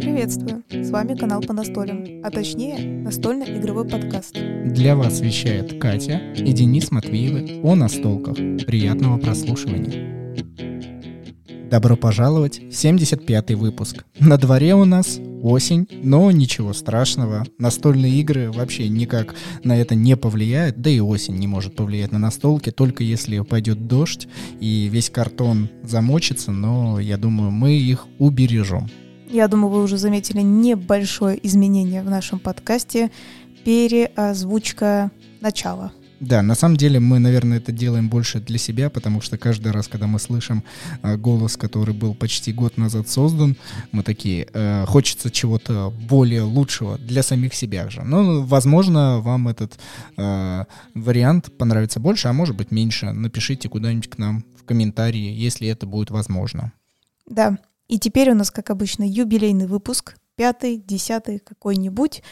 Приветствую! С вами канал по настолям, а точнее настольно-игровой подкаст. Для вас вещает Катя и Денис Матвеевы о настолках. Приятного прослушивания! Добро пожаловать в 75-й выпуск. На дворе у нас осень, но ничего страшного. Настольные игры вообще никак на это не повлияют, да и осень не может повлиять на настолки, только если пойдет дождь и весь картон замочится, но я думаю, мы их убережем. Я думаю, вы уже заметили небольшое изменение в нашем подкасте. Переозвучка начала. Да, на самом деле мы, наверное, это делаем больше для себя, потому что каждый раз, когда мы слышим э, голос, который был почти год назад создан, мы такие, э, хочется чего-то более лучшего для самих себя же. Ну, возможно, вам этот э, вариант понравится больше, а может быть меньше. Напишите куда-нибудь к нам в комментарии, если это будет возможно. Да, и теперь у нас, как обычно, юбилейный выпуск, пятый, десятый, какой-нибудь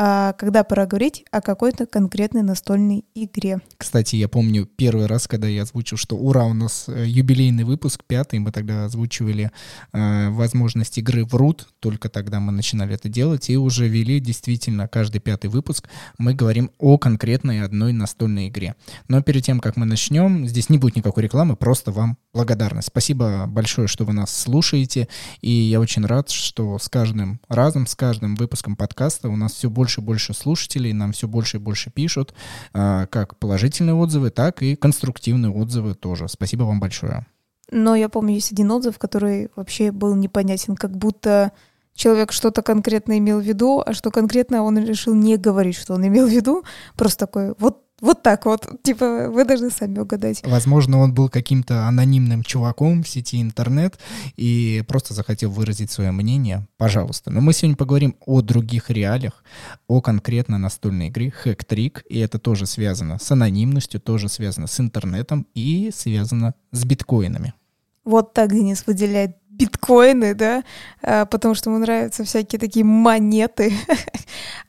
когда пора говорить о какой-то конкретной настольной игре. Кстати, я помню первый раз, когда я озвучил, что ура, у нас э, юбилейный выпуск, пятый, мы тогда озвучивали э, возможность игры в рут, только тогда мы начинали это делать, и уже вели действительно каждый пятый выпуск, мы говорим о конкретной одной настольной игре. Но перед тем, как мы начнем, здесь не будет никакой рекламы, просто вам благодарность. Спасибо большое, что вы нас слушаете, и я очень рад, что с каждым разом, с каждым выпуском подкаста у нас все больше больше и больше слушателей, нам все больше и больше пишут, а, как положительные отзывы, так и конструктивные отзывы тоже. Спасибо вам большое. Но я помню, есть один отзыв, который вообще был непонятен, как будто человек что-то конкретно имел в виду, а что конкретно он решил не говорить, что он имел в виду. Просто такой, вот вот так вот. Типа, вы должны сами угадать. Возможно, он был каким-то анонимным чуваком в сети интернет и просто захотел выразить свое мнение. Пожалуйста. Но мы сегодня поговорим о других реалиях, о конкретно настольной игре Trick. И это тоже связано с анонимностью, тоже связано с интернетом и связано с биткоинами. Вот так Денис выделяет биткоины, да, а, потому что ему нравятся всякие такие монеты.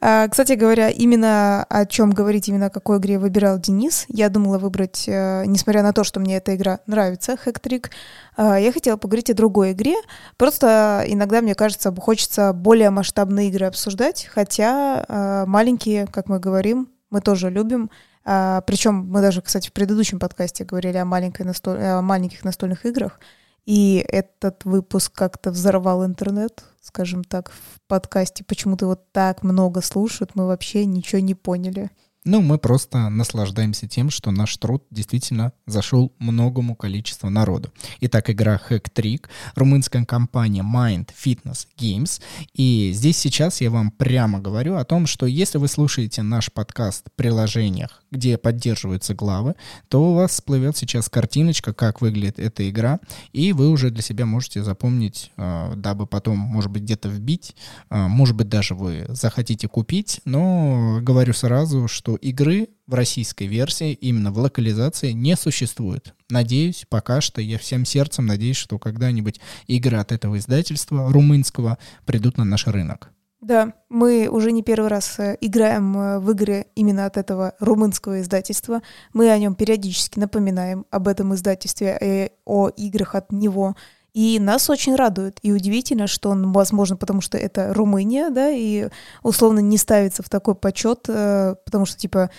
А, кстати говоря, именно о чем говорить, именно о какой игре выбирал Денис, я думала выбрать, э, несмотря на то, что мне эта игра нравится, Хэктрик, я хотела поговорить о другой игре. Просто иногда, мне кажется, хочется более масштабные игры обсуждать, хотя а, маленькие, как мы говорим, мы тоже любим. Причем мы даже, кстати, в предыдущем подкасте говорили о, маленькой настоль... о маленьких настольных играх. И этот выпуск как-то взорвал интернет, скажем так, в подкасте. Почему-то вот так много слушают, мы вообще ничего не поняли. Ну, мы просто наслаждаемся тем, что наш труд действительно зашел многому количеству народу. Итак, игра Hack Trick, румынская компания Mind Fitness Games. И здесь сейчас я вам прямо говорю о том, что если вы слушаете наш подкаст в приложениях, где поддерживаются главы, то у вас всплывет сейчас картиночка, как выглядит эта игра, и вы уже для себя можете запомнить, а, дабы потом, может быть, где-то вбить, а, может быть, даже вы захотите купить, но говорю сразу, что игры в российской версии, именно в локализации, не существует. Надеюсь, пока что, я всем сердцем надеюсь, что когда-нибудь игры от этого издательства румынского придут на наш рынок. Да, мы уже не первый раз э, играем э, в игры именно от этого румынского издательства. Мы о нем периодически напоминаем об этом издательстве и э, о играх от него. И нас очень радует. И удивительно, что он, возможно, потому что это Румыния, да, и условно не ставится в такой почет, потому что, типа,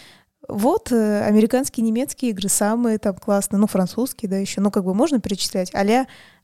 вот, американские, немецкие игры самые там классные, ну, французские, да, еще, ну, как бы можно перечислять, а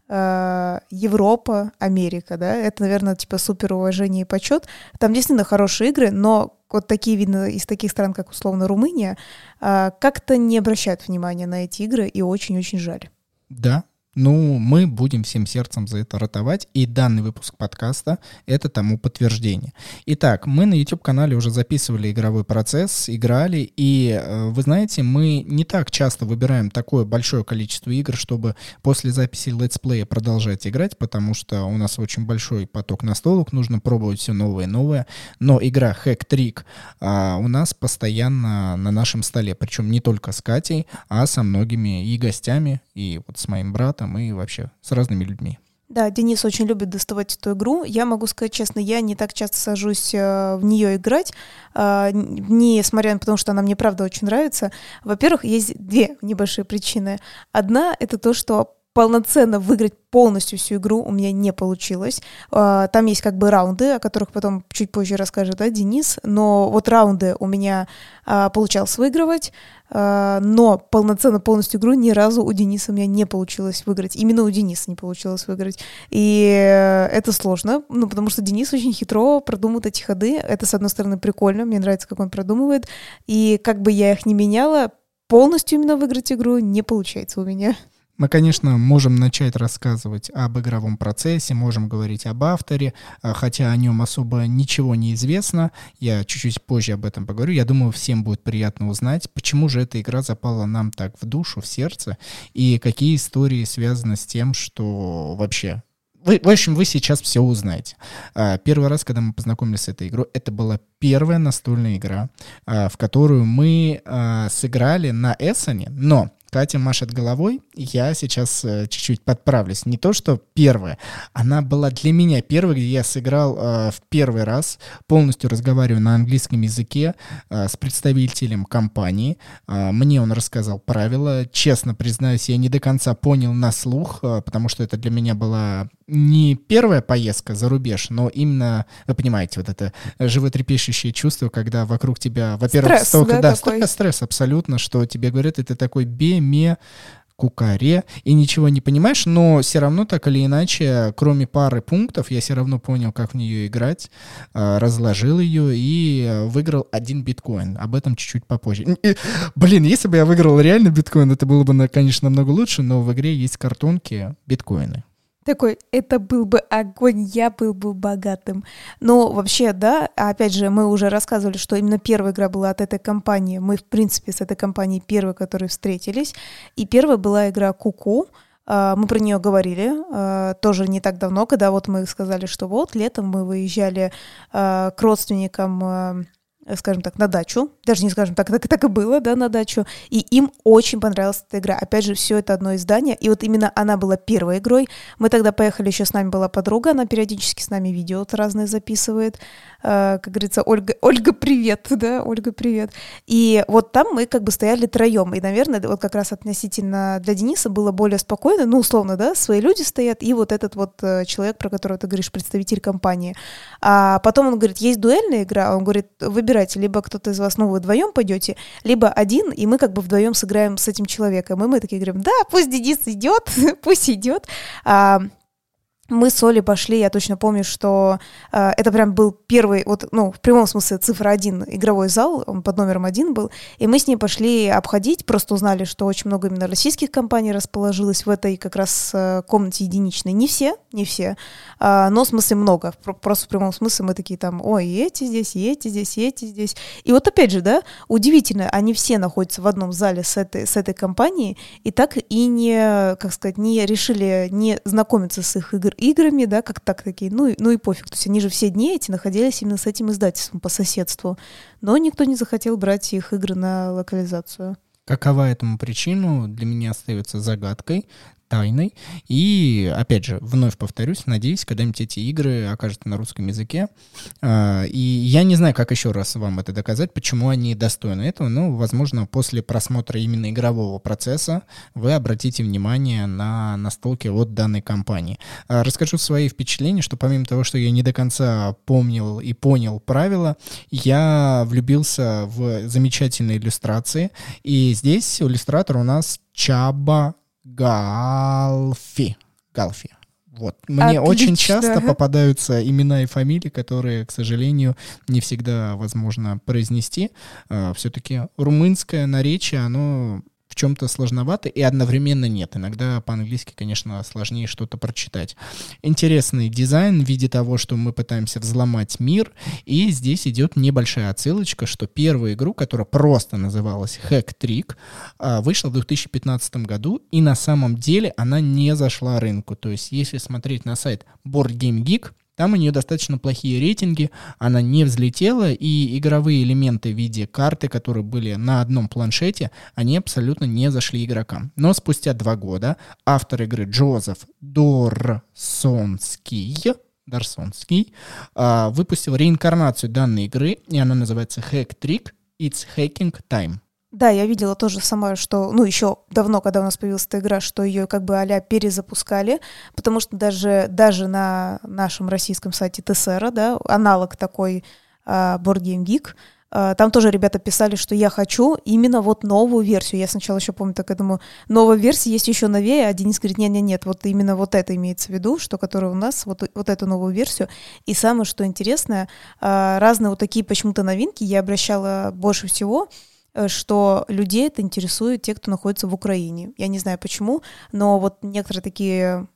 Европа, Америка, да, это, наверное, типа супер уважение и почет. Там действительно хорошие игры, но вот такие, видно, из таких стран, как условно Румыния, как-то не обращают внимания на эти игры, и очень-очень жаль. Да, ну, мы будем всем сердцем за это ротовать, и данный выпуск подкаста — это тому подтверждение. Итак, мы на YouTube-канале уже записывали игровой процесс, играли, и, э, вы знаете, мы не так часто выбираем такое большое количество игр, чтобы после записи летсплея продолжать играть, потому что у нас очень большой поток настолок, нужно пробовать все новое и новое, но игра Hack Trick а, у нас постоянно на нашем столе, причем не только с Катей, а со многими и гостями, и вот с моим братом, там и вообще с разными людьми. Да, Денис очень любит доставать эту игру. Я могу сказать честно, я не так часто сажусь э, в нее играть, э, несмотря на потому, что она мне правда очень нравится. Во-первых, есть две небольшие причины. Одна — это то, что полноценно выиграть полностью всю игру у меня не получилось. А, там есть как бы раунды, о которых потом чуть позже расскажет да, Денис, но вот раунды у меня получалось выигрывать, но полноценно полностью игру ни разу у Дениса у меня не получилось выиграть. Именно у Дениса не получилось выиграть. И это сложно, ну, потому что Денис очень хитро продумывает эти ходы. Это, с одной стороны, прикольно, мне нравится, как он продумывает. И как бы я их не меняла, полностью именно выиграть игру не получается у меня. Мы, конечно, можем начать рассказывать об игровом процессе, можем говорить об авторе, а, хотя о нем особо ничего не известно. Я чуть-чуть позже об этом поговорю. Я думаю, всем будет приятно узнать, почему же эта игра запала нам так в душу, в сердце, и какие истории связаны с тем, что вообще вы, в общем, вы сейчас все узнаете. А, первый раз, когда мы познакомились с этой игрой, это была первая настольная игра, а, в которую мы сыграли на Эссоне, но Катя машет головой, я сейчас э, чуть-чуть подправлюсь. Не то, что первая, она была для меня первой, где я сыграл э, в первый раз, полностью разговариваю на английском языке э, с представителем компании. Э, мне он рассказал правила. Честно признаюсь, я не до конца понял на слух, э, потому что это для меня была не первая поездка за рубеж, но именно, вы понимаете, вот это животрепещущее чувство, когда вокруг тебя, во-первых, стресс, столько, да, да столько стресс абсолютно, что тебе говорят, это такой беме, кукаре, и ничего не понимаешь, но все равно так или иначе, кроме пары пунктов, я все равно понял, как в нее играть, а, разложил ее и выиграл один биткоин. Об этом чуть-чуть попозже. И, блин, если бы я выиграл реально биткоин, это было бы, конечно, намного лучше, но в игре есть картонки биткоины. Такой, это был бы огонь, я был бы богатым. Но вообще, да, опять же, мы уже рассказывали, что именно первая игра была от этой компании. Мы, в принципе, с этой компанией первые, которые встретились. И первая была игра Куку. А, мы про нее говорили а, тоже не так давно, когда вот мы сказали, что вот летом мы выезжали а, к родственникам скажем так, на дачу, даже не скажем так, так, так и было, да, на дачу, и им очень понравилась эта игра. Опять же, все это одно издание, и вот именно она была первой игрой. Мы тогда поехали, еще с нами была подруга, она периодически с нами видео разные записывает, э, как говорится, Ольга, Ольга, привет, да, Ольга, привет. И вот там мы как бы стояли троем, и, наверное, вот как раз относительно для Дениса было более спокойно, ну, условно, да, свои люди стоят, и вот этот вот э, человек, про которого ты говоришь, представитель компании. А потом он говорит, есть дуэльная игра, он говорит, выбирай выбирайте, либо кто-то из вас, ну, вы вдвоем пойдете, либо один, и мы как бы вдвоем сыграем с этим человеком. И мы такие говорим, да, пусть Денис идет, пусть идет. А, мы с Олей пошли, я точно помню, что э, это прям был первый, вот, ну, в прямом смысле цифра один игровой зал, он под номером один был, и мы с ней пошли обходить, просто узнали, что очень много именно российских компаний расположилось в этой как раз э, комнате единичной. Не все, не все, э, но в смысле много, просто в прямом смысле мы такие там, ой, и эти здесь, и эти здесь, и эти здесь. И вот опять же, да, удивительно, они все находятся в одном зале с этой, с этой компанией, и так и не, как сказать, не решили не знакомиться с их игр, играми, да, как так такие, ну, ну и пофиг. То есть они же все дни эти находились именно с этим издательством по соседству. Но никто не захотел брать их игры на локализацию. Какова этому причину, для меня остается загадкой тайной. И, опять же, вновь повторюсь, надеюсь, когда-нибудь эти игры окажутся на русском языке. А, и я не знаю, как еще раз вам это доказать, почему они достойны этого. Но, возможно, после просмотра именно игрового процесса вы обратите внимание на настолки от данной компании. А, расскажу свои впечатления, что помимо того, что я не до конца помнил и понял правила, я влюбился в замечательные иллюстрации. И здесь иллюстратор у нас Чаба Галфи. Галфи. Вот. Мне Отлично. очень часто попадаются имена и фамилии, которые, к сожалению, не всегда возможно произнести. Uh, Все-таки румынское наречие, оно чем-то сложновато и одновременно нет. Иногда по-английски, конечно, сложнее что-то прочитать. Интересный дизайн в виде того, что мы пытаемся взломать мир, и здесь идет небольшая отсылочка, что первую игру, которая просто называлась Hack Trick, а, вышла в 2015 году, и на самом деле она не зашла рынку. То есть, если смотреть на сайт Board Game Geek, там у нее достаточно плохие рейтинги, она не взлетела, и игровые элементы в виде карты, которые были на одном планшете, они абсолютно не зашли игрокам. Но спустя два года автор игры Джозеф Дорсонский Дарсонский, а, выпустил реинкарнацию данной игры, и она называется Hack Trick It's Hacking Time. Да, я видела тоже сама, что, ну, еще давно, когда у нас появилась эта игра, что ее как бы а перезапускали, потому что даже, даже на нашем российском сайте ТСР, да, аналог такой uh, Board Game Geek, uh, там тоже ребята писали, что я хочу именно вот новую версию. Я сначала еще помню так, я думаю, новая версия есть еще новее, а Денис говорит, нет, нет, нет, вот именно вот это имеется в виду, что которая у нас, вот, вот эту новую версию. И самое, что интересное, uh, разные вот такие почему-то новинки я обращала больше всего, что людей это интересует те, кто находится в Украине. Я не знаю почему, но вот некоторые такие,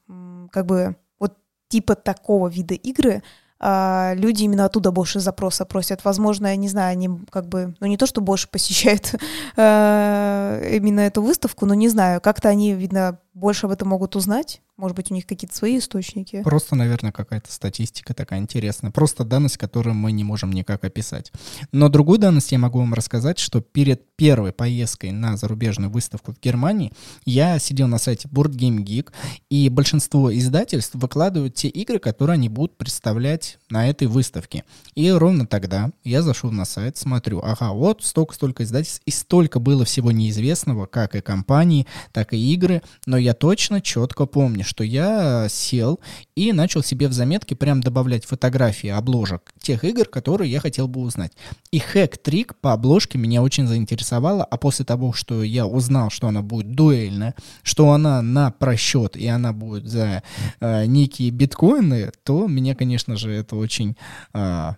как бы, вот типа такого вида игры, а, люди именно оттуда больше запроса просят. Возможно, я не знаю, они как бы, ну не то, что больше посещают э, именно эту выставку, но не знаю, как-то они, видно, больше об этом могут узнать. Может быть, у них какие-то свои источники. Просто, наверное, какая-то статистика такая интересная. Просто данность, которую мы не можем никак описать. Но другую данность я могу вам рассказать, что перед первой поездкой на зарубежную выставку в Германии я сидел на сайте Board Game Geek, и большинство издательств выкладывают те игры, которые они будут представлять на этой выставке. И ровно тогда я зашел на сайт, смотрю, ага, вот столько-столько издательств, и столько было всего неизвестного, как и компании, так и игры, но я точно четко помню, что я сел и начал себе в заметки прям добавлять фотографии обложек тех игр, которые я хотел бы узнать. И хэк-трик по обложке меня очень заинтересовало, а после того, что я узнал, что она будет дуэльная, что она на просчет и она будет за э, некие биткоины, то меня, конечно же, это очень э,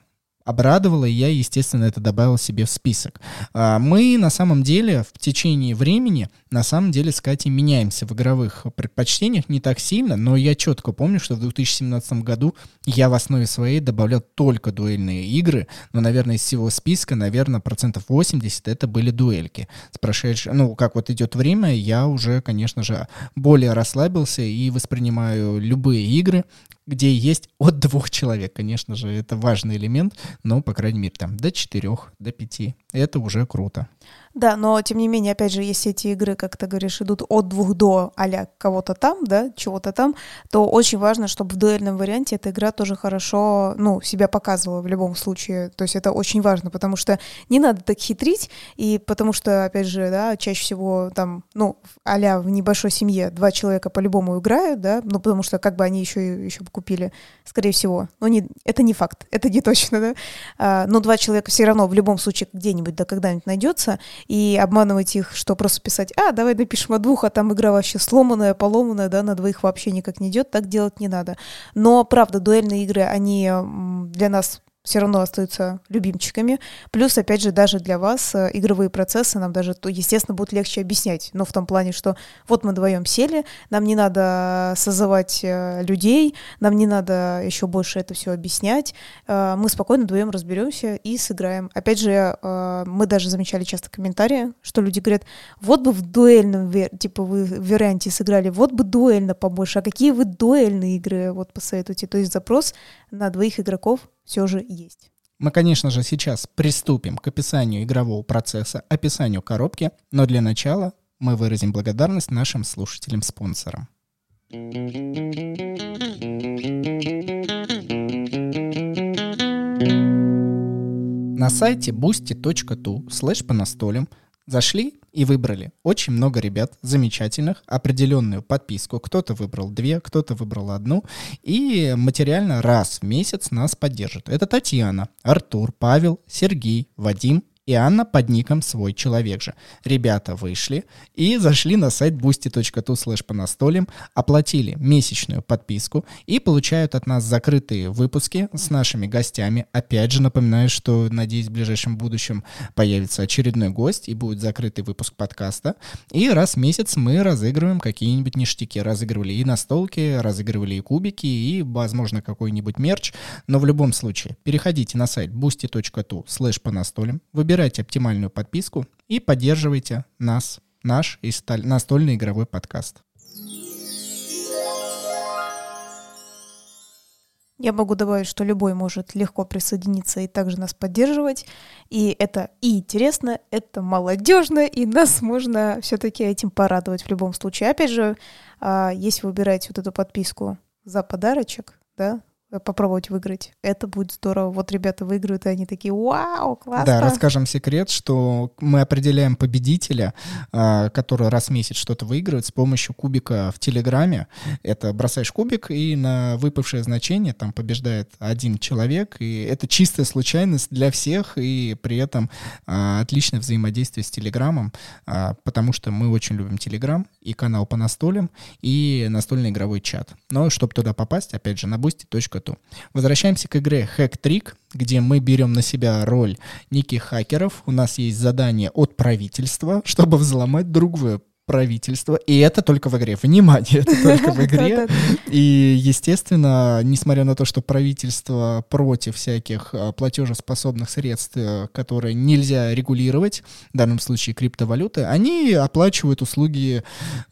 обрадовало, и я, естественно, это добавил себе в список. А, мы на самом деле в течение времени, на самом деле с Катей меняемся в игровых предпочтениях не так сильно, но я четко помню, что в 2017 году я в основе своей добавлял только дуэльные игры, но, наверное, из всего списка, наверное, процентов 80 это были дуэльки. С прошедшим, ну, как вот идет время, я уже, конечно же, более расслабился и воспринимаю любые игры, где есть от двух человек. Конечно же, это важный элемент, но, по крайней мере, там до четырех, до пяти. Это уже круто. Да, но тем не менее, опять же, если эти игры, как ты говоришь, идут от двух до а кого-то там, да, чего-то там, то очень важно, чтобы в дуэльном варианте эта игра тоже хорошо, ну, себя показывала в любом случае. То есть это очень важно, потому что не надо так хитрить, и потому что, опять же, да, чаще всего там, ну, а в небольшой семье два человека по-любому играют, да, ну, потому что как бы они еще, еще бы купили, скорее всего. Но не, это не факт, это не точно, да. А, но два человека все равно в любом случае где-нибудь, да, когда-нибудь найдется, и обманывать их, что просто писать, а, давай напишем о двух, а там игра вообще сломанная, поломанная, да, на двоих вообще никак не идет, так делать не надо. Но, правда, дуэльные игры, они для нас все равно остаются любимчиками. Плюс, опять же, даже для вас э, игровые процессы нам даже, естественно, будет легче объяснять. Но в том плане, что вот мы вдвоем сели, нам не надо созывать э, людей, нам не надо еще больше это все объяснять. Э, мы спокойно вдвоем разберемся и сыграем. Опять же, мы даже замечали часто комментарии, что люди говорят, вот бы в дуэльном, типа вы в варианте сыграли, вот бы дуэльно побольше, а какие вы дуэльные игры вот посоветуете? То есть запрос на двоих игроков все же есть. Мы, конечно же, сейчас приступим к описанию игрового процесса, описанию коробки, но для начала мы выразим благодарность нашим слушателям-спонсорам. На сайте boosty.tu слэш по настолям зашли и выбрали очень много ребят замечательных, определенную подписку. Кто-то выбрал две, кто-то выбрал одну. И материально раз в месяц нас поддержит. Это Татьяна, Артур, Павел, Сергей, Вадим и Анна под ником «Свой человек же». Ребята вышли и зашли на сайт boosty.tu slash по настолям, оплатили месячную подписку и получают от нас закрытые выпуски с нашими гостями. Опять же напоминаю, что, надеюсь, в ближайшем будущем появится очередной гость и будет закрытый выпуск подкаста. И раз в месяц мы разыгрываем какие-нибудь ништяки. Разыгрывали и настолки, разыгрывали и кубики, и, возможно, какой-нибудь мерч. Но в любом случае, переходите на сайт boosty.tu slash по настолям, выбирайте Выбирайте оптимальную подписку и поддерживайте нас, наш настольный игровой подкаст. Я могу добавить, что любой может легко присоединиться и также нас поддерживать. И это и интересно, это молодежно, и нас можно все-таки этим порадовать в любом случае. Опять же, а, если вы выбираете вот эту подписку за подарочек, да, попробовать выиграть. Это будет здорово. Вот ребята выиграют, и они такие, вау, классно. Да, расскажем секрет, что мы определяем победителя, а, который раз в месяц что-то выигрывает с помощью кубика в Телеграме. Это бросаешь кубик, и на выпавшее значение там побеждает один человек, и это чистая случайность для всех, и при этом а, отличное взаимодействие с Телеграмом, а, потому что мы очень любим Телеграм и канал по настолям, и настольный игровой чат. Но чтобы туда попасть, опять же, на boosty.tu. Возвращаемся к игре Hack Trick, где мы берем на себя роль неких хакеров. У нас есть задание от правительства, чтобы взломать другое правительства. И это только в игре. Внимание, это только в игре. И, естественно, несмотря на то, что правительство против всяких а, платежеспособных средств, э, которые нельзя регулировать, в данном случае криптовалюты, они оплачивают услуги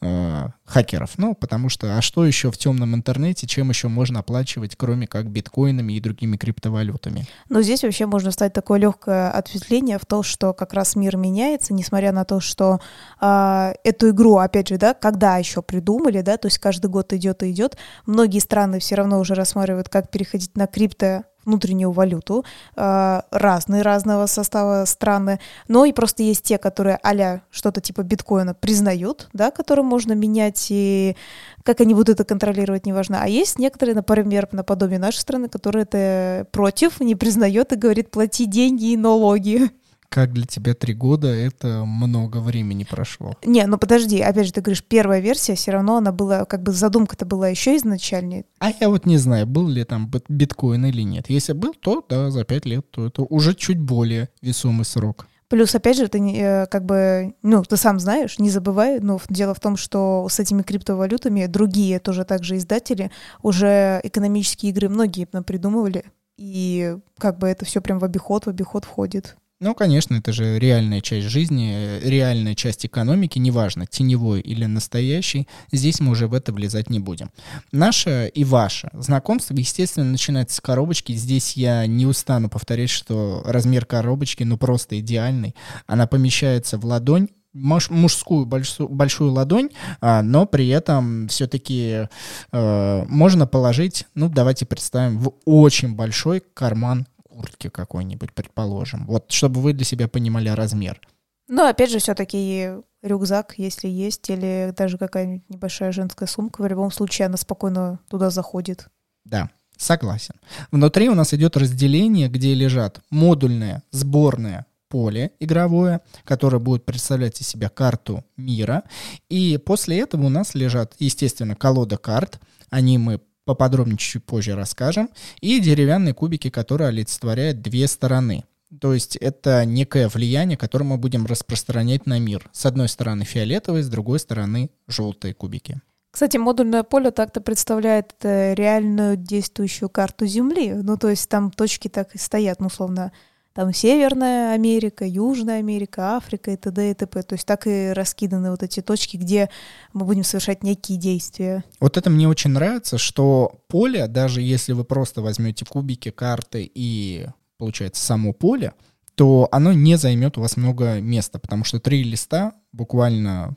э, хакеров. Ну, потому что, а что еще в темном интернете, чем еще можно оплачивать, кроме как биткоинами и другими криптовалютами? Но здесь вообще можно встать такое легкое ответвление в то, что как раз мир меняется, несмотря на то, что э, эту игру, опять же, да, когда еще придумали, да, то есть каждый год идет и идет, многие страны все равно уже рассматривают, как переходить на крипто внутреннюю валюту, э, разные разного состава страны, но и просто есть те, которые а что-то типа биткоина признают, да, которые можно менять, и как они будут это контролировать, неважно. А есть некоторые, например, наподобие нашей страны, которые это против, не признает и говорит, плати деньги и налоги как для тебя три года это много времени прошло. Не, ну подожди, опять же, ты говоришь, первая версия, все равно она была, как бы задумка-то была еще изначальнее. А я вот не знаю, был ли там биткоин или нет. Если был, то да, за пять лет, то это уже чуть более весомый срок. Плюс, опять же, ты э, как бы, ну, ты сам знаешь, не забывай, но дело в том, что с этими криптовалютами другие тоже также издатели уже экономические игры многие придумывали, и как бы это все прям в обиход, в обиход входит. Ну, конечно, это же реальная часть жизни, реальная часть экономики, неважно, теневой или настоящий, здесь мы уже в это влезать не будем. Наше и ваше знакомство, естественно, начинается с коробочки. Здесь я не устану повторять, что размер коробочки, ну, просто идеальный. Она помещается в ладонь, мужскую большую, большую ладонь, а, но при этом все-таки э, можно положить, ну давайте представим, в очень большой карман куртки какой-нибудь, предположим. Вот, чтобы вы для себя понимали размер. Ну, опять же, все-таки рюкзак, если есть, или даже какая-нибудь небольшая женская сумка, в любом случае она спокойно туда заходит. Да, согласен. Внутри у нас идет разделение, где лежат модульное, сборное поле игровое, которое будет представлять из себя карту мира. И после этого у нас лежат, естественно, колода карт. Они мы поподробнее чуть позже расскажем, и деревянные кубики, которые олицетворяют две стороны. То есть это некое влияние, которое мы будем распространять на мир. С одной стороны фиолетовые, с другой стороны желтые кубики. Кстати, модульное поле так-то представляет э, реальную действующую карту Земли. Ну, то есть там точки так и стоят, ну, условно, там Северная Америка, Южная Америка, Африка и т.д. и т.п. То есть так и раскиданы вот эти точки, где мы будем совершать некие действия. Вот это мне очень нравится, что поле, даже если вы просто возьмете кубики, карты и, получается, само поле, то оно не займет у вас много места, потому что три листа буквально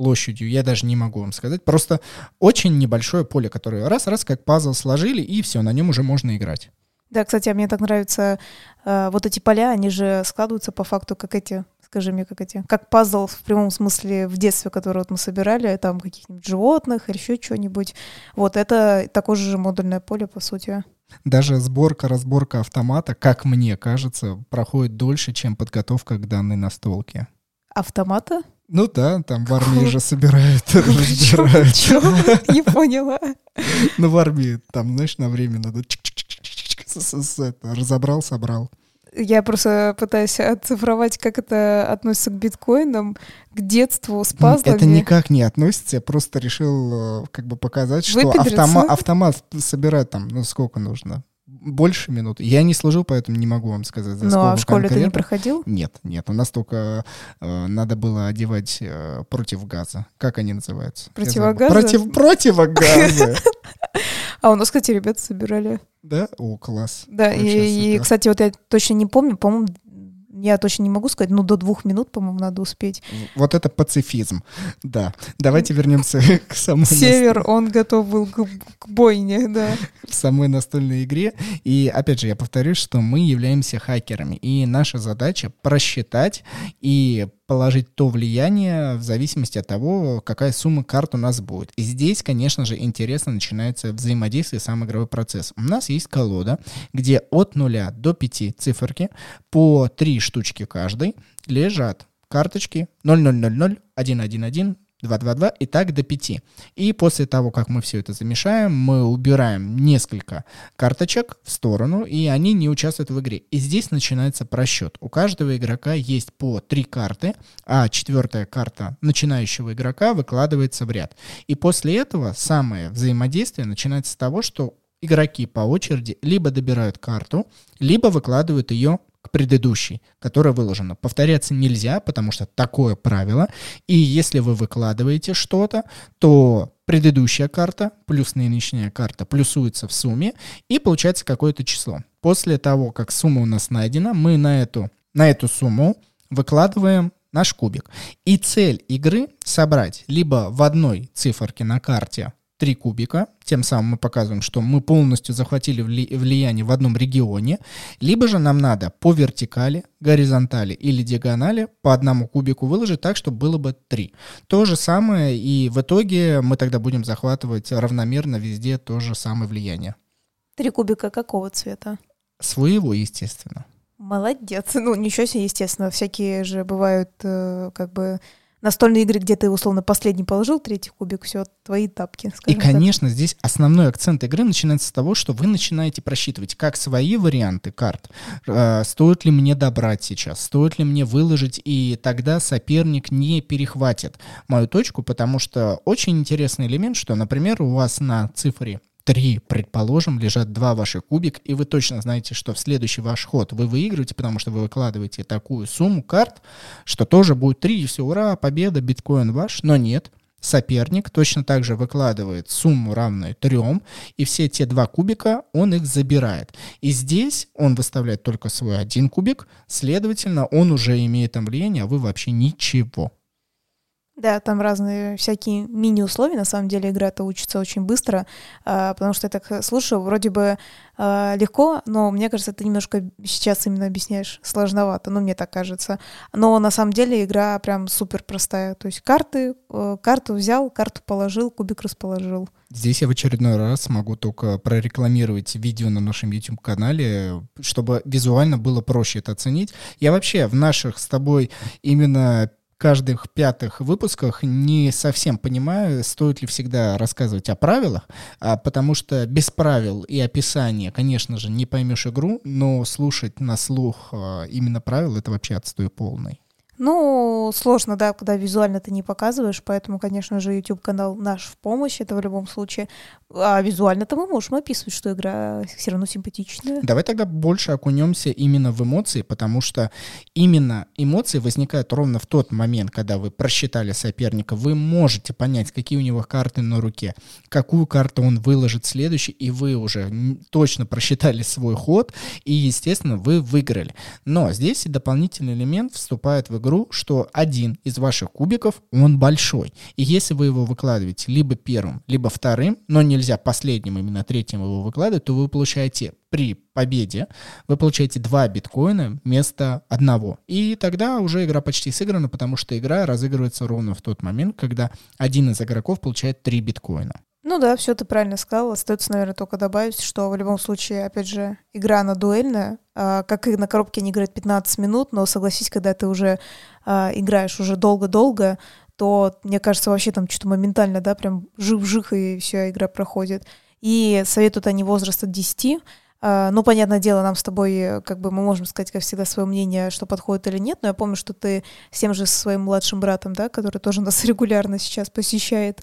площадью, я даже не могу вам сказать. Просто очень небольшое поле, которое раз-раз как пазл сложили, и все, на нем уже можно играть. Да, кстати, а мне так нравятся э, вот эти поля, они же складываются по факту как эти, скажи мне, как эти, как пазл в прямом смысле в детстве, который вот мы собирали, там каких-нибудь животных или еще что-нибудь. Вот это такое же модульное поле, по сути. Даже сборка, разборка автомата, как мне кажется, проходит дольше, чем подготовка к данной настолке. Автомата? Ну да, там в армии же собирают, разбирают. Не поняла. Ну в армии там, знаешь, на время надо разобрал, собрал. Я просто пытаюсь оцифровать, как это относится к биткоинам, к детству с пазлами. Это никак не относится, я просто решил э, как бы показать, что автома, автомат собирать там, ну сколько нужно? Больше минут. Я не служил, поэтому не могу вам сказать. За ну, а в школе конкретно. ты не проходил? Нет, нет. У нас только э, надо было одевать э, против газа. Как они называются? Противогазы? Против, противогазы. А у нас, кстати, ребята собирали. Да? О, класс. Да, и, и, кстати, вот я точно не помню, по-моему, я точно не могу сказать, но до двух минут, по-моему, надо успеть. Вот это пацифизм, да. Давайте вернемся к самой... Север, он готов был к, к бойне, да. В самой настольной игре. И, опять же, я повторюсь, что мы являемся хакерами, и наша задача просчитать и положить то влияние в зависимости от того, какая сумма карт у нас будет. И здесь, конечно же, интересно начинается взаимодействие, сам игровой процесс. У нас есть колода, где от 0 до 5 циферки по 3 штучки каждой лежат карточки 0000, 111, 2-2-2 и так до 5. И после того, как мы все это замешаем, мы убираем несколько карточек в сторону, и они не участвуют в игре. И здесь начинается просчет. У каждого игрока есть по 3 карты, а четвертая карта начинающего игрока выкладывается в ряд. И после этого самое взаимодействие начинается с того, что игроки по очереди либо добирают карту, либо выкладывают ее к предыдущей, которая выложена. Повторяться нельзя, потому что такое правило. И если вы выкладываете что-то, то предыдущая карта плюс нынешняя карта плюсуется в сумме, и получается какое-то число. После того, как сумма у нас найдена, мы на эту, на эту сумму выкладываем наш кубик. И цель игры собрать либо в одной циферке на карте три кубика, тем самым мы показываем, что мы полностью захватили вли- влияние в одном регионе, либо же нам надо по вертикали, горизонтали или диагонали по одному кубику выложить так, чтобы было бы три. То же самое, и в итоге мы тогда будем захватывать равномерно везде то же самое влияние. Три кубика какого цвета? Своего, естественно. Молодец. Ну, ничего себе, естественно. Всякие же бывают э, как бы настольные игры, где ты условно последний положил третий кубик, все, твои тапки. И, конечно, так. здесь основной акцент игры начинается с того, что вы начинаете просчитывать как свои варианты карт, э, стоит ли мне добрать сейчас, стоит ли мне выложить, и тогда соперник не перехватит мою точку, потому что очень интересный элемент, что, например, у вас на цифре три, предположим, лежат два ваших кубик, и вы точно знаете, что в следующий ваш ход вы выигрываете, потому что вы выкладываете такую сумму карт, что тоже будет три, и все, ура, победа, биткоин ваш, но нет. Соперник точно так же выкладывает сумму равную трем, и все те два кубика он их забирает. И здесь он выставляет только свой один кубик, следовательно, он уже имеет там влияние, а вы вообще ничего. Да, там разные всякие мини-условия. На самом деле игра-то учится очень быстро, а, потому что я так слушаю, вроде бы а, легко, но мне кажется, ты немножко сейчас именно объясняешь сложновато, ну мне так кажется. Но на самом деле игра прям супер простая. То есть карты, э, карту взял, карту положил, кубик расположил. Здесь я в очередной раз могу только прорекламировать видео на нашем YouTube-канале, чтобы визуально было проще это оценить. Я вообще в наших с тобой именно каждых пятых выпусках не совсем понимаю, стоит ли всегда рассказывать о правилах, а, потому что без правил и описания, конечно же, не поймешь игру, но слушать на слух а, именно правила — это вообще отстой полный. Ну, сложно, да, когда визуально ты не показываешь, поэтому, конечно же, YouTube-канал наш в помощь, это в любом случае. А визуально-то мы можем описывать, что игра все равно симпатичная. Давай тогда больше окунемся именно в эмоции, потому что именно эмоции возникают ровно в тот момент, когда вы просчитали соперника, вы можете понять, какие у него карты на руке, какую карту он выложит следующий, и вы уже точно просчитали свой ход, и, естественно, вы выиграли. Но здесь и дополнительный элемент вступает в игру игру, что один из ваших кубиков, он большой. И если вы его выкладываете либо первым, либо вторым, но нельзя последним, именно третьим его выкладывать, то вы получаете при победе, вы получаете два биткоина вместо одного. И тогда уже игра почти сыграна, потому что игра разыгрывается ровно в тот момент, когда один из игроков получает три биткоина. Ну да, все ты правильно сказал. Остается, наверное, только добавить, что в любом случае, опять же, игра на дуэльная. А, как и на коробке не играет 15 минут, но согласись, когда ты уже а, играешь уже долго-долго, то, мне кажется, вообще там что-то моментально, да, прям жив-жих, и вся игра проходит. И советуют они возраст от 10. Uh, ну, понятное дело, нам с тобой, как бы, мы можем сказать, как всегда, свое мнение, что подходит или нет, но я помню, что ты с тем же своим младшим братом, да, который тоже нас регулярно сейчас посещает,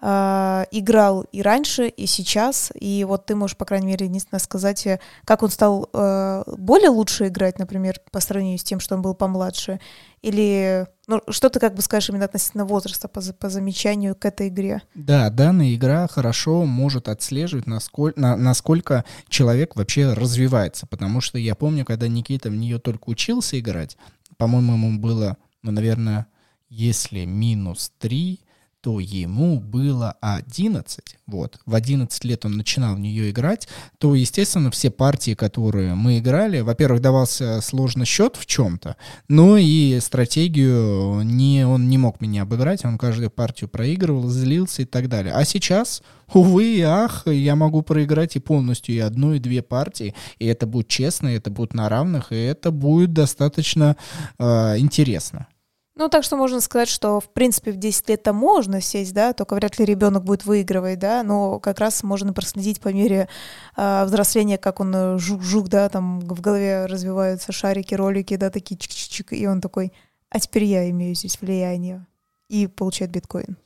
э, играл и раньше, и сейчас, и вот ты можешь, по крайней мере, единственно сказать, э, как он стал э, более лучше играть, например, по сравнению с тем, что он был помладше, или ну, что ты как бы скажешь именно относительно возраста по, по замечанию к этой игре? Да, данная игра хорошо может отслеживать, насколько, на, насколько человек вообще развивается, потому что я помню, когда Никита в нее только учился играть, по-моему, ему было, ну, наверное, если минус 3, то ему было 11. Вот. В 11 лет он начинал в нее играть, то, естественно, все партии, которые мы играли, во-первых, давался сложный счет в чем-то, но и стратегию не, он не мог меня обыграть, он каждую партию проигрывал, злился и так далее. А сейчас, увы и ах, я могу проиграть и полностью и одну, и две партии, и это будет честно, и это будет на равных, и это будет достаточно э, интересно. Ну, так что можно сказать, что, в принципе, в 10 лет-то можно сесть, да, только вряд ли ребенок будет выигрывать, да, но как раз можно проследить по мере э, взросления, как он жук-жук, да, там в голове развиваются шарики, ролики, да, такие чик-чик, и он такой, а теперь я имею здесь влияние, и получает биткоин.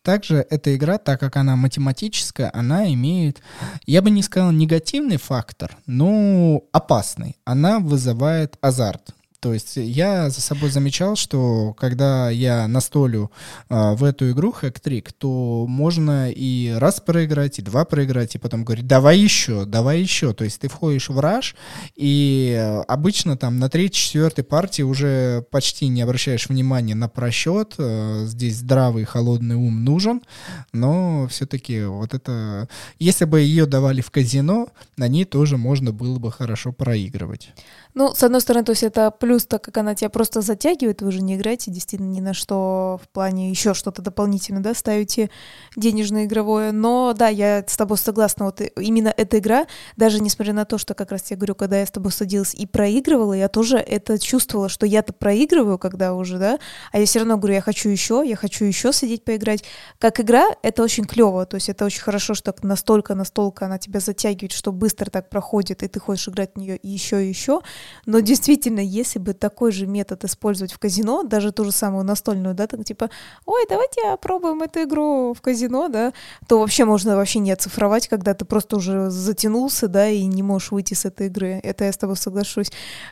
Также эта игра, так как она математическая, она имеет, я бы не сказал негативный фактор, но опасный. Она вызывает азарт. То есть я за собой замечал, что когда я настолю а, в эту игру хэк-трик, то можно и раз проиграть, и два проиграть, и потом говорить, давай еще, давай еще. То есть ты входишь в раш, и обычно там на третьей-четвертой партии уже почти не обращаешь внимания на просчет. А, здесь здравый, холодный ум нужен, но все-таки вот это... Если бы ее давали в казино, на ней тоже можно было бы хорошо проигрывать. Ну, с одной стороны, то есть это плюс, так как она тебя просто затягивает, вы же не играете действительно ни на что в плане еще что-то дополнительно, да, ставите денежное игровое. Но да, я с тобой согласна, вот именно эта игра, даже несмотря на то, что как раз я говорю, когда я с тобой садилась и проигрывала, я тоже это чувствовала, что я-то проигрываю, когда уже, да, а я все равно говорю, я хочу еще, я хочу еще сидеть поиграть. Как игра, это очень клево, то есть это очень хорошо, что настолько-настолько она тебя затягивает, что быстро так проходит, и ты хочешь играть в нее еще и еще. Но действительно, если бы такой же метод использовать в казино, даже ту же самую настольную, да, так типа, ой, давайте опробуем эту игру в казино, да, то вообще можно вообще не оцифровать, когда ты просто уже затянулся, да, и не можешь выйти с этой игры. Это я с тобой соглашусь.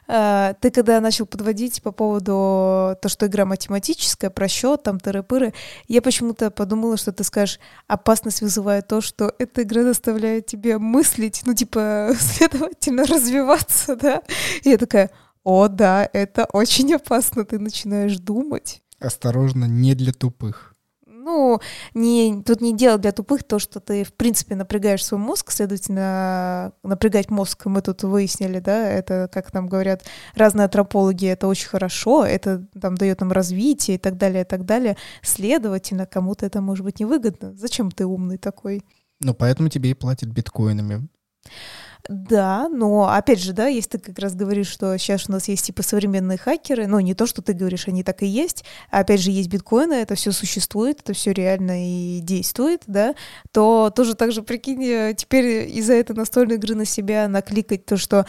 А, ты когда начал подводить по поводу то, что игра математическая, просчет, там, тыры-пыры, я почему-то подумала, что ты скажешь, опасность вызывает то, что эта игра заставляет тебя мыслить, ну, типа, следовательно, развиваться, да, и я такая, о, да, это очень опасно, ты начинаешь думать. Осторожно, не для тупых. Ну, не, тут не дело для тупых то, что ты, в принципе, напрягаешь свой мозг, следовательно, напрягать мозг мы тут выяснили, да, это, как нам говорят разные антропологи, это очень хорошо, это там дает нам развитие и так далее, и так далее. Следовательно, кому-то это может быть невыгодно. Зачем ты умный такой? Ну, поэтому тебе и платят биткоинами. Да, но опять же, да, если ты как раз говоришь, что сейчас у нас есть типа современные хакеры, ну не то, что ты говоришь, они так и есть, опять же есть биткоины, это все существует, это все реально и действует, да, то тоже так же, прикинь, теперь из-за этой настольной игры на себя накликать то, что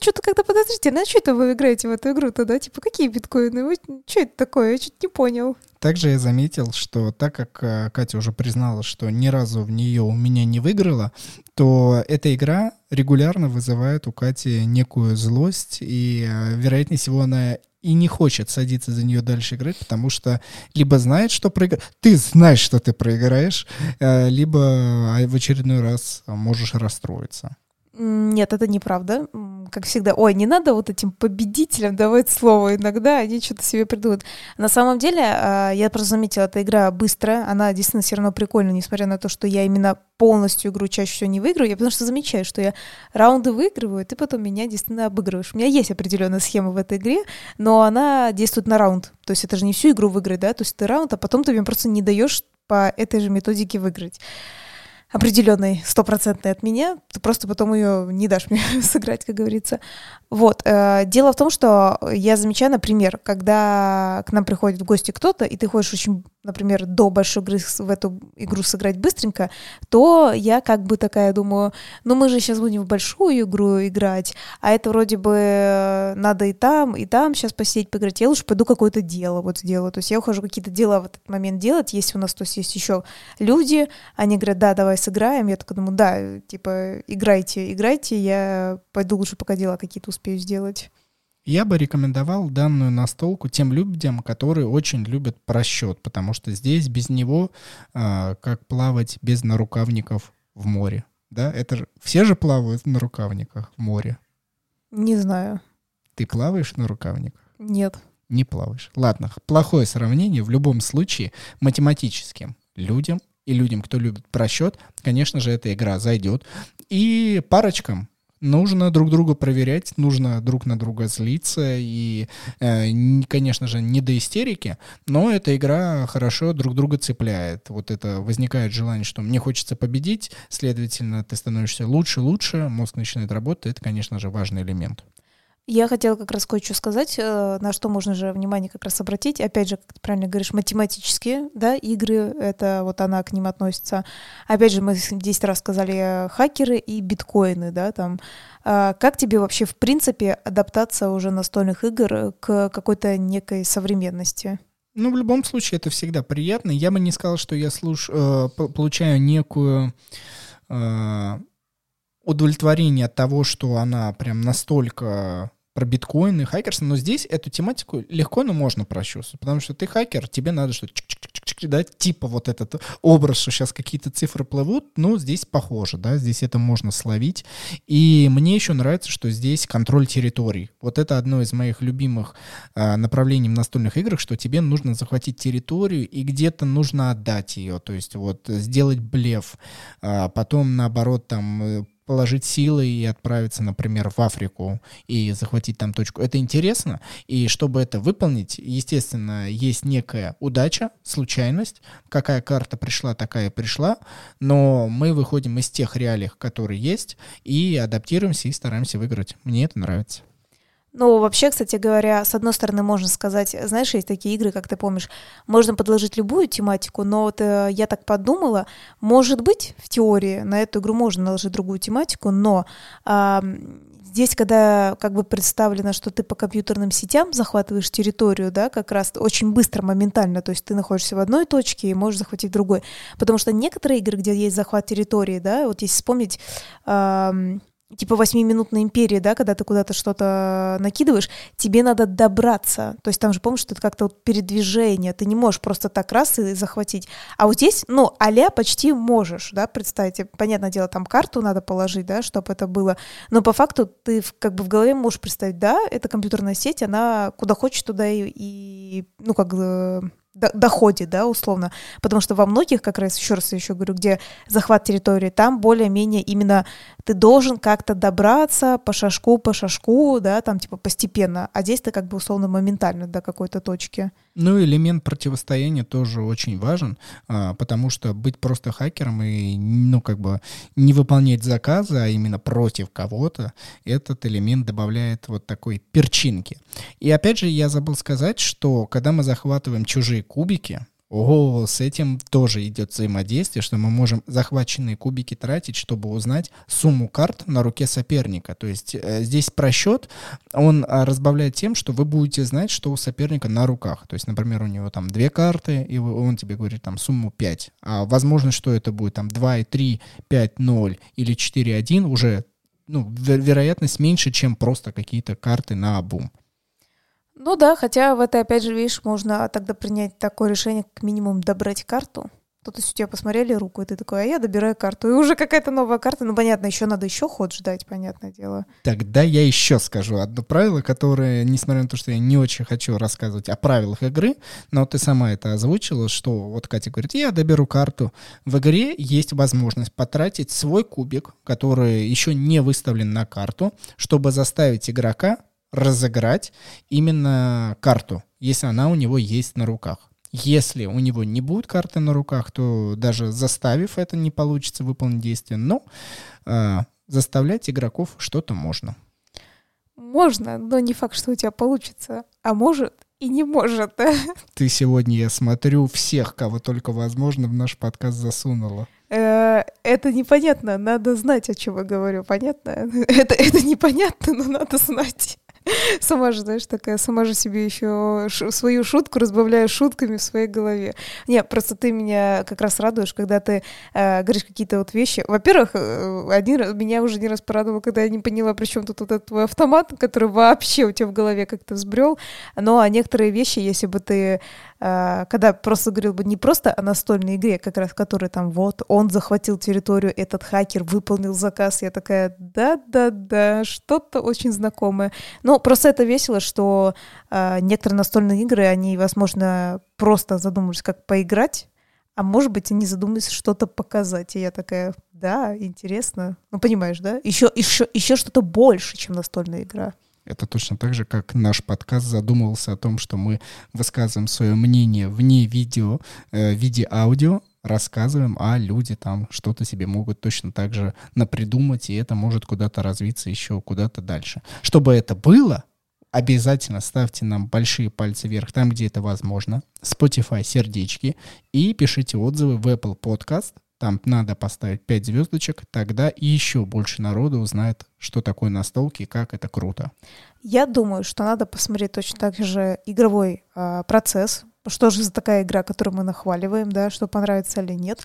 что-то как-то подозрительно. А что это вы играете в эту игру тогда? Типа, какие биткоины? Вы, что это такое? Я что-то не понял. Также я заметил, что так как э, Катя уже признала, что ни разу в нее у меня не выиграла, то эта игра регулярно вызывает у Кати некую злость, и, э, вероятнее всего, она и не хочет садиться за нее дальше играть, потому что либо знает, что проиграешь, ты знаешь, что ты проиграешь, э, либо в очередной раз можешь расстроиться. Нет, это неправда. Как всегда, ой, не надо вот этим победителям давать слово иногда, они что-то себе придумают. На самом деле, а, я просто заметила, эта игра быстрая, она действительно все равно прикольная, несмотря на то, что я именно полностью игру чаще всего не выиграю, я потому что замечаю, что я раунды выигрываю, ты потом меня действительно обыгрываешь. У меня есть определенная схема в этой игре, но она действует на раунд. То есть это же не всю игру выиграть, да, то есть ты раунд, а потом ты мне просто не даешь по этой же методике выиграть. Определенной, стопроцентной от меня, ты просто потом ее не дашь мне сыграть, как говорится. Вот. Э, дело в том, что я замечаю, например, когда к нам приходит в гости кто-то, и ты хочешь очень, например, до большой игры в эту игру сыграть быстренько, то я как бы такая думаю, ну мы же сейчас будем в большую игру играть, а это вроде бы надо и там, и там сейчас посидеть, поиграть. Я лучше пойду какое-то дело вот сделаю. То есть я ухожу какие-то дела в этот момент делать, если у нас то есть, есть еще люди, они говорят, да, давай сыграем. Я такая думаю, да, типа, играйте, играйте, я пойду лучше пока дела какие-то успею сделать. Я бы рекомендовал данную настолку тем людям, которые очень любят просчет, потому что здесь без него э, как плавать без нарукавников в море. Да, это же все же плавают на рукавниках в море. Не знаю. Ты плаваешь на рукавниках? Нет. Не плаваешь. Ладно, плохое сравнение в любом случае математическим людям и людям, кто любит просчет, конечно же, эта игра зайдет. И парочкам нужно друг друга проверять, нужно друг на друга злиться и, э, конечно же, не до истерики, но эта игра хорошо друг друга цепляет. Вот это возникает желание, что мне хочется победить, следовательно, ты становишься лучше, лучше, мозг начинает работать, это, конечно же, важный элемент. Я хотела как раз кое-что сказать, э, на что можно же внимание как раз обратить. Опять же, как ты правильно говоришь, математические да, игры, это вот она к ним относится. Опять же, мы 10 раз сказали хакеры и биткоины, да, там. А как тебе вообще, в принципе, адаптация уже настольных игр к какой-то некой современности? Ну, в любом случае, это всегда приятно. Я бы не сказал, что я слуш... Э, получаю некую э, удовлетворение от того, что она прям настолько про биткоины, хакерство, но здесь эту тематику легко, но можно прочувствовать, потому что ты хакер, тебе надо что-то да, типа вот этот образ, что сейчас какие-то цифры плывут, ну, здесь похоже, да, здесь это можно словить. И мне еще нравится, что здесь контроль территорий. Вот это одно из моих любимых а, направлений в настольных играх, что тебе нужно захватить территорию и где-то нужно отдать ее, то есть вот сделать блеф, а потом наоборот там э, положить силы и отправиться, например, в Африку и захватить там точку. Это интересно, и чтобы это выполнить, естественно, есть некая удача, случайность. Какая карта пришла, такая пришла, но мы выходим из тех реалий, которые есть, и адаптируемся и стараемся выиграть. Мне это нравится. Ну, вообще, кстати говоря, с одной стороны, можно сказать, знаешь, есть такие игры, как ты помнишь, можно подложить любую тематику, но вот э, я так подумала, может быть, в теории на эту игру можно наложить другую тематику, но э, здесь, когда как бы представлено, что ты по компьютерным сетям захватываешь территорию, да, как раз очень быстро, моментально, то есть ты находишься в одной точке и можешь захватить другой, потому что некоторые игры, где есть захват территории, да, вот если вспомнить... Э, типа восьмиминутной империи, да, когда ты куда-то что-то накидываешь, тебе надо добраться. То есть там же, помнишь, что это как-то вот передвижение, ты не можешь просто так раз и захватить. А вот здесь, ну, а почти можешь, да, представьте. Понятное дело, там карту надо положить, да, чтобы это было. Но по факту ты как бы в голове можешь представить, да, это компьютерная сеть, она куда хочет туда и, и ну, как бы доходе, да, условно. Потому что во многих, как раз еще раз еще говорю, где захват территории, там более-менее именно ты должен как-то добраться по шажку, по шажку, да, там типа постепенно, а здесь ты как бы условно моментально до какой-то точки. Ну, элемент противостояния тоже очень важен, а, потому что быть просто хакером и, ну, как бы не выполнять заказы, а именно против кого-то, этот элемент добавляет вот такой перчинки. И опять же, я забыл сказать, что когда мы захватываем чужие кубики, о, с этим тоже идет взаимодействие, что мы можем захваченные кубики тратить, чтобы узнать сумму карт на руке соперника. То есть э, здесь просчет, он а, разбавляет тем, что вы будете знать, что у соперника на руках. То есть, например, у него там две карты, и он тебе говорит там сумму 5. А возможно, что это будет там 2 и 3, 5, 0 или 4, 1 уже ну, вероятность меньше, чем просто какие-то карты на обум. Ну да, хотя в этой, опять же, видишь, можно тогда принять такое решение, как минимум добрать карту. Тут есть у тебя посмотрели руку, и ты такой, а я добираю карту. И уже какая-то новая карта. Ну, понятно, еще надо еще ход ждать, понятное дело. Тогда я еще скажу одно правило, которое, несмотря на то, что я не очень хочу рассказывать о правилах игры, но ты сама это озвучила, что вот Катя говорит, я доберу карту. В игре есть возможность потратить свой кубик, который еще не выставлен на карту, чтобы заставить игрока разыграть именно карту, если она у него есть на руках. Если у него не будет карты на руках, то даже заставив это не получится выполнить действие. Но э, заставлять игроков что-то можно. Можно, но не факт, что у тебя получится. А может и не может. Ты сегодня, я смотрю, всех, кого только возможно, в наш подкаст засунула. Э, это непонятно, надо знать, о чем я говорю, понятно? Это, это непонятно, но надо знать. Сама же, знаешь, такая, сама же себе еще свою шутку разбавляю шутками в своей голове. Не, просто ты меня как раз радуешь, когда ты э, говоришь какие-то вот вещи. Во-первых, э, один меня уже не раз порадовало, когда я не поняла, при чем тут вот этот твой автомат, который вообще у тебя в голове как-то взбрел. Но а некоторые вещи, если бы ты а, когда просто говорил бы не просто о настольной игре, как раз которая там вот он захватил территорию, этот хакер выполнил заказ, я такая да-да-да, что-то очень знакомое. Но просто это весело, что э, некоторые настольные игры, они, возможно, просто задумывались, как поиграть, а может быть, они задумались что-то показать. И я такая, да, интересно. Ну, понимаешь, да? Еще, еще, еще что-то больше, чем настольная игра. Это точно так же, как наш подкаст задумывался о том, что мы высказываем свое мнение вне видео, э, в виде аудио, рассказываем, а люди там что-то себе могут точно так же напридумать, и это может куда-то развиться еще куда-то дальше. Чтобы это было, обязательно ставьте нам большие пальцы вверх там, где это возможно, Spotify сердечки, и пишите отзывы в Apple Podcast, там надо поставить 5 звездочек, тогда еще больше народу узнает, что такое настолки и как это круто. Я думаю, что надо посмотреть точно так же игровой э, процесс, что же за такая игра, которую мы нахваливаем, да, что понравится или нет.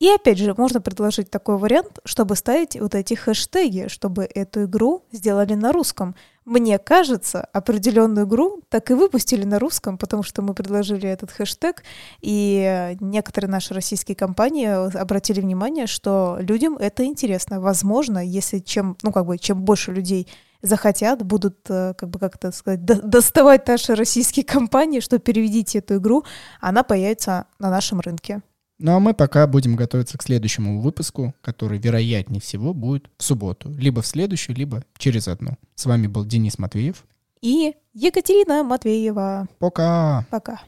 И опять же, можно предложить такой вариант, чтобы ставить вот эти хэштеги, чтобы эту игру сделали на русском. Мне кажется, определенную игру так и выпустили на русском, потому что мы предложили этот хэштег, и некоторые наши российские компании обратили внимание, что людям это интересно. Возможно, если чем, ну как бы, чем больше людей захотят, будут, э, как бы, как это сказать, доставать наши российские компании, что переведите эту игру, она появится на нашем рынке. Ну а мы пока будем готовиться к следующему выпуску, который, вероятнее всего, будет в субботу. Либо в следующую, либо через одну. С вами был Денис Матвеев. И Екатерина Матвеева. Пока. Пока.